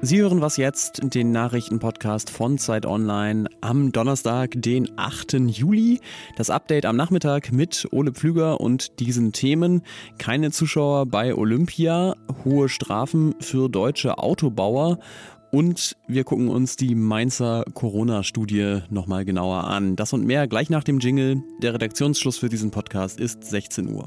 Sie hören was jetzt, den Nachrichtenpodcast von Zeit Online am Donnerstag, den 8. Juli. Das Update am Nachmittag mit Ole Pflüger und diesen Themen. Keine Zuschauer bei Olympia, hohe Strafen für deutsche Autobauer und wir gucken uns die Mainzer Corona-Studie nochmal genauer an. Das und mehr gleich nach dem Jingle. Der Redaktionsschluss für diesen Podcast ist 16 Uhr.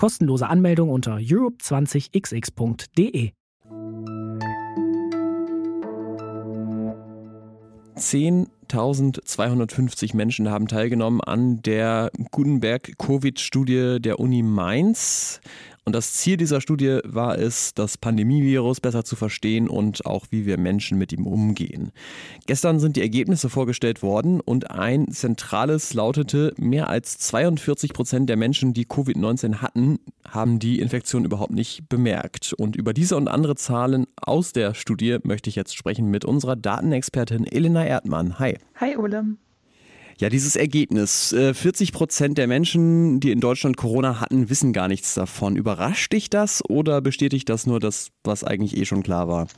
Kostenlose Anmeldung unter europe20xx.de. 10.250 Menschen haben teilgenommen an der Gutenberg-Covid-Studie der Uni Mainz. Und das Ziel dieser Studie war es, das Pandemievirus besser zu verstehen und auch wie wir Menschen mit ihm umgehen. Gestern sind die Ergebnisse vorgestellt worden und ein zentrales lautete, mehr als 42 Prozent der Menschen, die Covid-19 hatten, haben die Infektion überhaupt nicht bemerkt. Und über diese und andere Zahlen aus der Studie möchte ich jetzt sprechen mit unserer Datenexpertin Elena Erdmann. Hi. Hi, Ole. Ja, dieses Ergebnis. 40 äh, Prozent der Menschen, die in Deutschland Corona hatten, wissen gar nichts davon. Überrascht dich das oder bestätigt das nur das, was eigentlich eh schon klar war?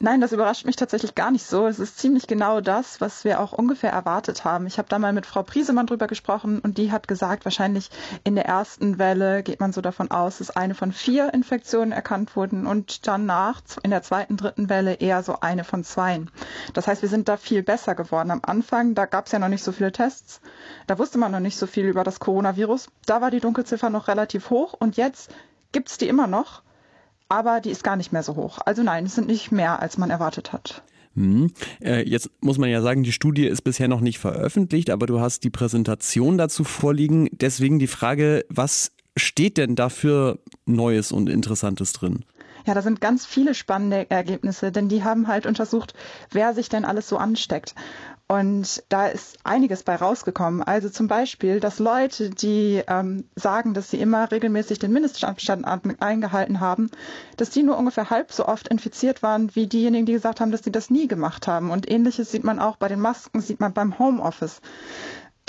Nein, das überrascht mich tatsächlich gar nicht so. Es ist ziemlich genau das, was wir auch ungefähr erwartet haben. Ich habe da mal mit Frau Priesemann drüber gesprochen und die hat gesagt, wahrscheinlich in der ersten Welle geht man so davon aus, dass eine von vier Infektionen erkannt wurden und danach in der zweiten, dritten Welle eher so eine von zweien. Das heißt, wir sind da viel besser geworden. Am Anfang, da gab es ja noch nicht so viele Tests, da wusste man noch nicht so viel über das Coronavirus. Da war die Dunkelziffer noch relativ hoch und jetzt gibt es die immer noch aber die ist gar nicht mehr so hoch. Also nein, es sind nicht mehr, als man erwartet hat. Hm. Äh, jetzt muss man ja sagen, die Studie ist bisher noch nicht veröffentlicht, aber du hast die Präsentation dazu vorliegen. Deswegen die Frage, was steht denn dafür Neues und Interessantes drin? Ja, da sind ganz viele spannende Ergebnisse, denn die haben halt untersucht, wer sich denn alles so ansteckt. Und da ist einiges bei rausgekommen. Also zum Beispiel, dass Leute, die ähm, sagen, dass sie immer regelmäßig den Mindestabstand eingehalten haben, dass die nur ungefähr halb so oft infiziert waren wie diejenigen, die gesagt haben, dass sie das nie gemacht haben. Und ähnliches sieht man auch bei den Masken, sieht man beim Homeoffice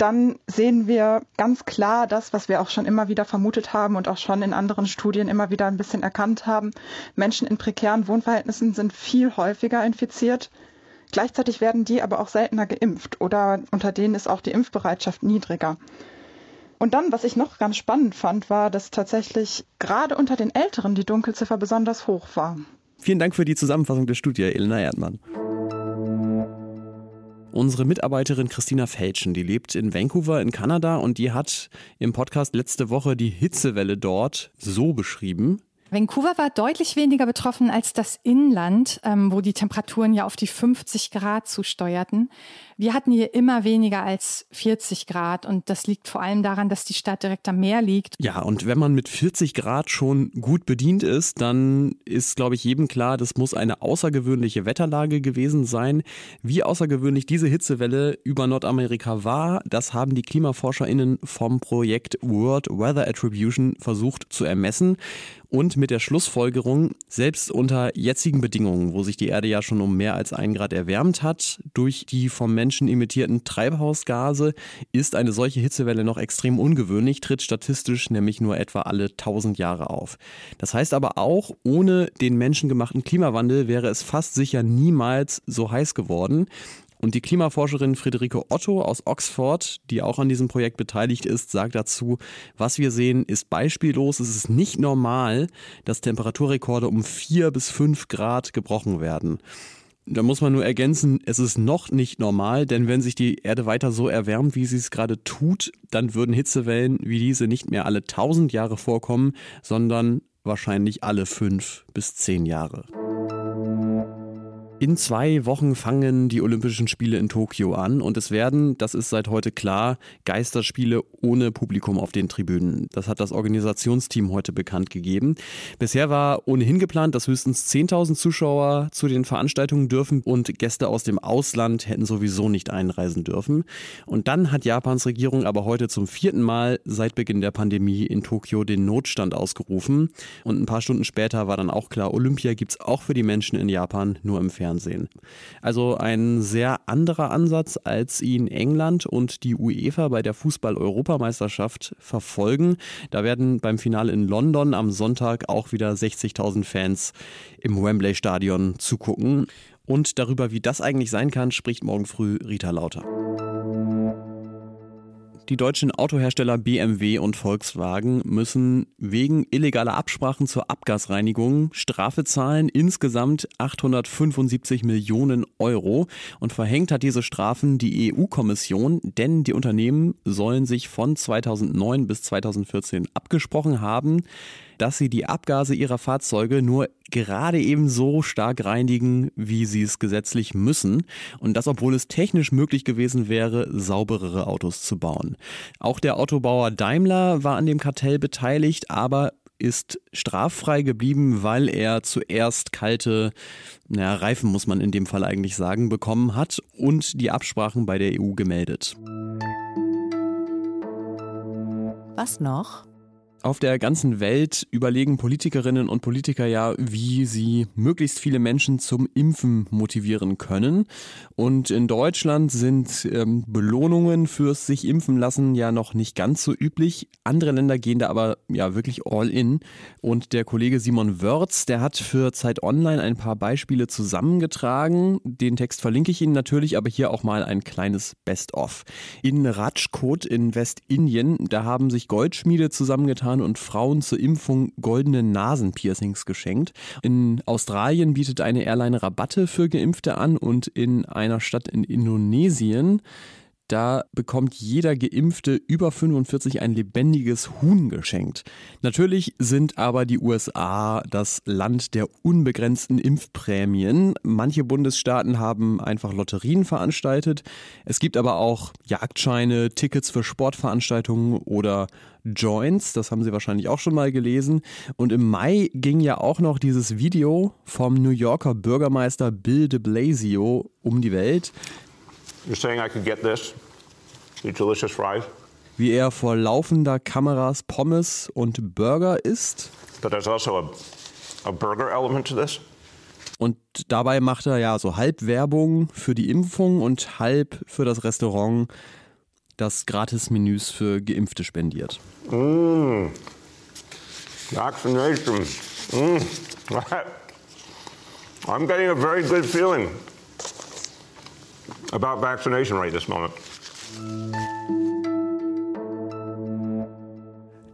dann sehen wir ganz klar das, was wir auch schon immer wieder vermutet haben und auch schon in anderen Studien immer wieder ein bisschen erkannt haben. Menschen in prekären Wohnverhältnissen sind viel häufiger infiziert. Gleichzeitig werden die aber auch seltener geimpft oder unter denen ist auch die Impfbereitschaft niedriger. Und dann, was ich noch ganz spannend fand, war, dass tatsächlich gerade unter den Älteren die Dunkelziffer besonders hoch war. Vielen Dank für die Zusammenfassung der Studie, Elena Erdmann. Unsere Mitarbeiterin Christina Felschen, die lebt in Vancouver in Kanada und die hat im Podcast letzte Woche die Hitzewelle dort so beschrieben. Vancouver war deutlich weniger betroffen als das Inland, ähm, wo die Temperaturen ja auf die 50 Grad zusteuerten. Wir hatten hier immer weniger als 40 Grad und das liegt vor allem daran, dass die Stadt direkt am Meer liegt. Ja, und wenn man mit 40 Grad schon gut bedient ist, dann ist, glaube ich, jedem klar, das muss eine außergewöhnliche Wetterlage gewesen sein. Wie außergewöhnlich diese Hitzewelle über Nordamerika war, das haben die KlimaforscherInnen vom Projekt World Weather Attribution versucht zu ermessen und mit der Schlussfolgerung, selbst unter jetzigen Bedingungen, wo sich die Erde ja schon um mehr als ein Grad erwärmt hat, durch die vom Menschen imitierten Treibhausgase, ist eine solche Hitzewelle noch extrem ungewöhnlich, tritt statistisch nämlich nur etwa alle 1000 Jahre auf. Das heißt aber auch, ohne den menschengemachten Klimawandel wäre es fast sicher niemals so heiß geworden. Und die Klimaforscherin Friederike Otto aus Oxford, die auch an diesem Projekt beteiligt ist, sagt dazu, was wir sehen, ist beispiellos. Es ist nicht normal, dass Temperaturrekorde um vier bis fünf Grad gebrochen werden. Da muss man nur ergänzen, es ist noch nicht normal, denn wenn sich die Erde weiter so erwärmt, wie sie es gerade tut, dann würden Hitzewellen wie diese nicht mehr alle tausend Jahre vorkommen, sondern wahrscheinlich alle fünf bis zehn Jahre. In zwei Wochen fangen die Olympischen Spiele in Tokio an und es werden, das ist seit heute klar, Geisterspiele ohne Publikum auf den Tribünen. Das hat das Organisationsteam heute bekannt gegeben. Bisher war ohnehin geplant, dass höchstens 10.000 Zuschauer zu den Veranstaltungen dürfen und Gäste aus dem Ausland hätten sowieso nicht einreisen dürfen. Und dann hat Japans Regierung aber heute zum vierten Mal seit Beginn der Pandemie in Tokio den Notstand ausgerufen. Und ein paar Stunden später war dann auch klar, Olympia gibt es auch für die Menschen in Japan nur im Fernsehen. Fernsehen. Also ein sehr anderer Ansatz, als ihn England und die UEFA bei der Fußball-Europameisterschaft verfolgen. Da werden beim Finale in London am Sonntag auch wieder 60.000 Fans im Wembley-Stadion zugucken. Und darüber, wie das eigentlich sein kann, spricht morgen früh Rita Lauter. Die deutschen Autohersteller BMW und Volkswagen müssen wegen illegaler Absprachen zur Abgasreinigung Strafe zahlen, insgesamt 875 Millionen Euro. Und verhängt hat diese Strafen die EU-Kommission, denn die Unternehmen sollen sich von 2009 bis 2014 abgesprochen haben, dass sie die Abgase ihrer Fahrzeuge nur gerade eben so stark reinigen, wie sie es gesetzlich müssen. Und das, obwohl es technisch möglich gewesen wäre, sauberere Autos zu bauen. Auch der Autobauer Daimler war an dem Kartell beteiligt, aber ist straffrei geblieben, weil er zuerst kalte naja, Reifen, muss man in dem Fall eigentlich sagen, bekommen hat und die Absprachen bei der EU gemeldet. Was noch? Auf der ganzen Welt überlegen Politikerinnen und Politiker ja, wie sie möglichst viele Menschen zum Impfen motivieren können. Und in Deutschland sind ähm, Belohnungen fürs sich impfen lassen ja noch nicht ganz so üblich. Andere Länder gehen da aber ja wirklich all in. Und der Kollege Simon Wörz, der hat für Zeit Online ein paar Beispiele zusammengetragen. Den Text verlinke ich Ihnen natürlich, aber hier auch mal ein kleines Best-of. In Rajkot in Westindien, da haben sich Goldschmiede zusammengetan getan und Frauen zur Impfung goldene Nasenpiercings geschenkt. In Australien bietet eine Airline Rabatte für Geimpfte an und in einer Stadt in Indonesien da bekommt jeder Geimpfte über 45 ein lebendiges Huhn geschenkt. Natürlich sind aber die USA das Land der unbegrenzten Impfprämien. Manche Bundesstaaten haben einfach Lotterien veranstaltet. Es gibt aber auch Jagdscheine, Tickets für Sportveranstaltungen oder Joints. Das haben Sie wahrscheinlich auch schon mal gelesen. Und im Mai ging ja auch noch dieses Video vom New Yorker Bürgermeister Bill de Blasio um die Welt. You're saying I could get this? The delicious fries? Wie er vor laufender Kameras Pommes und Burger isst. But there's also a, a burger element to this. Und dabei macht er ja so halb Werbung für die Impfung und halb für das Restaurant, das Gratis-Menüs für Geimpfte spendiert. Mmh. Vaccination. Mmh. I'm getting a very good feeling about vaccination right this moment.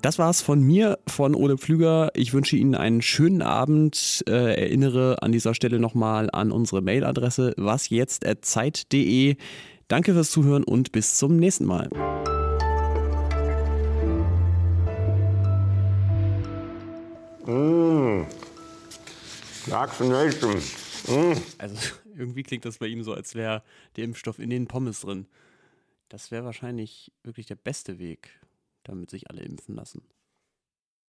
Das war's von mir, von Ole Pflüger. Ich wünsche Ihnen einen schönen Abend. Äh, erinnere an dieser Stelle nochmal an unsere Mailadresse wasjetzt.zeit.de. Danke fürs Zuhören und bis zum nächsten Mal. Mmh. Vaccination. Mmh. Also irgendwie klingt das bei ihm so, als wäre der Impfstoff in den Pommes drin. Das wäre wahrscheinlich wirklich der beste Weg, damit sich alle impfen lassen.